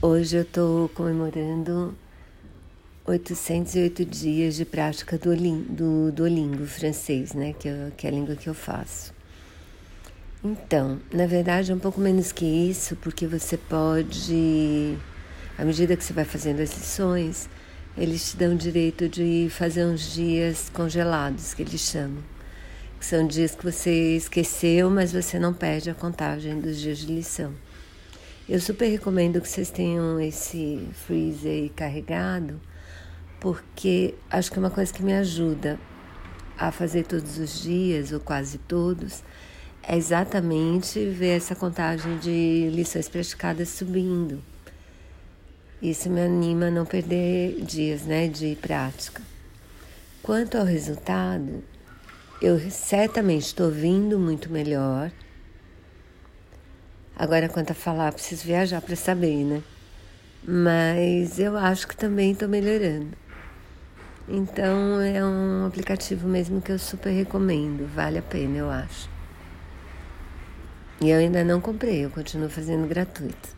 Hoje eu estou comemorando 808 dias de prática do, do Duolingo francês, né? Que, eu, que é a língua que eu faço. Então, na verdade é um pouco menos que isso, porque você pode, à medida que você vai fazendo as lições, eles te dão o direito de fazer uns dias congelados, que eles chamam. Que são dias que você esqueceu, mas você não perde a contagem dos dias de lição. Eu super recomendo que vocês tenham esse freezer carregado, porque acho que é uma coisa que me ajuda a fazer todos os dias, ou quase todos, é exatamente ver essa contagem de lições praticadas subindo. Isso me anima a não perder dias né, de prática. Quanto ao resultado, eu certamente estou vindo muito melhor Agora, quanto a falar, preciso viajar para saber, né? Mas eu acho que também estou melhorando. Então, é um aplicativo mesmo que eu super recomendo. Vale a pena, eu acho. E eu ainda não comprei, eu continuo fazendo gratuito.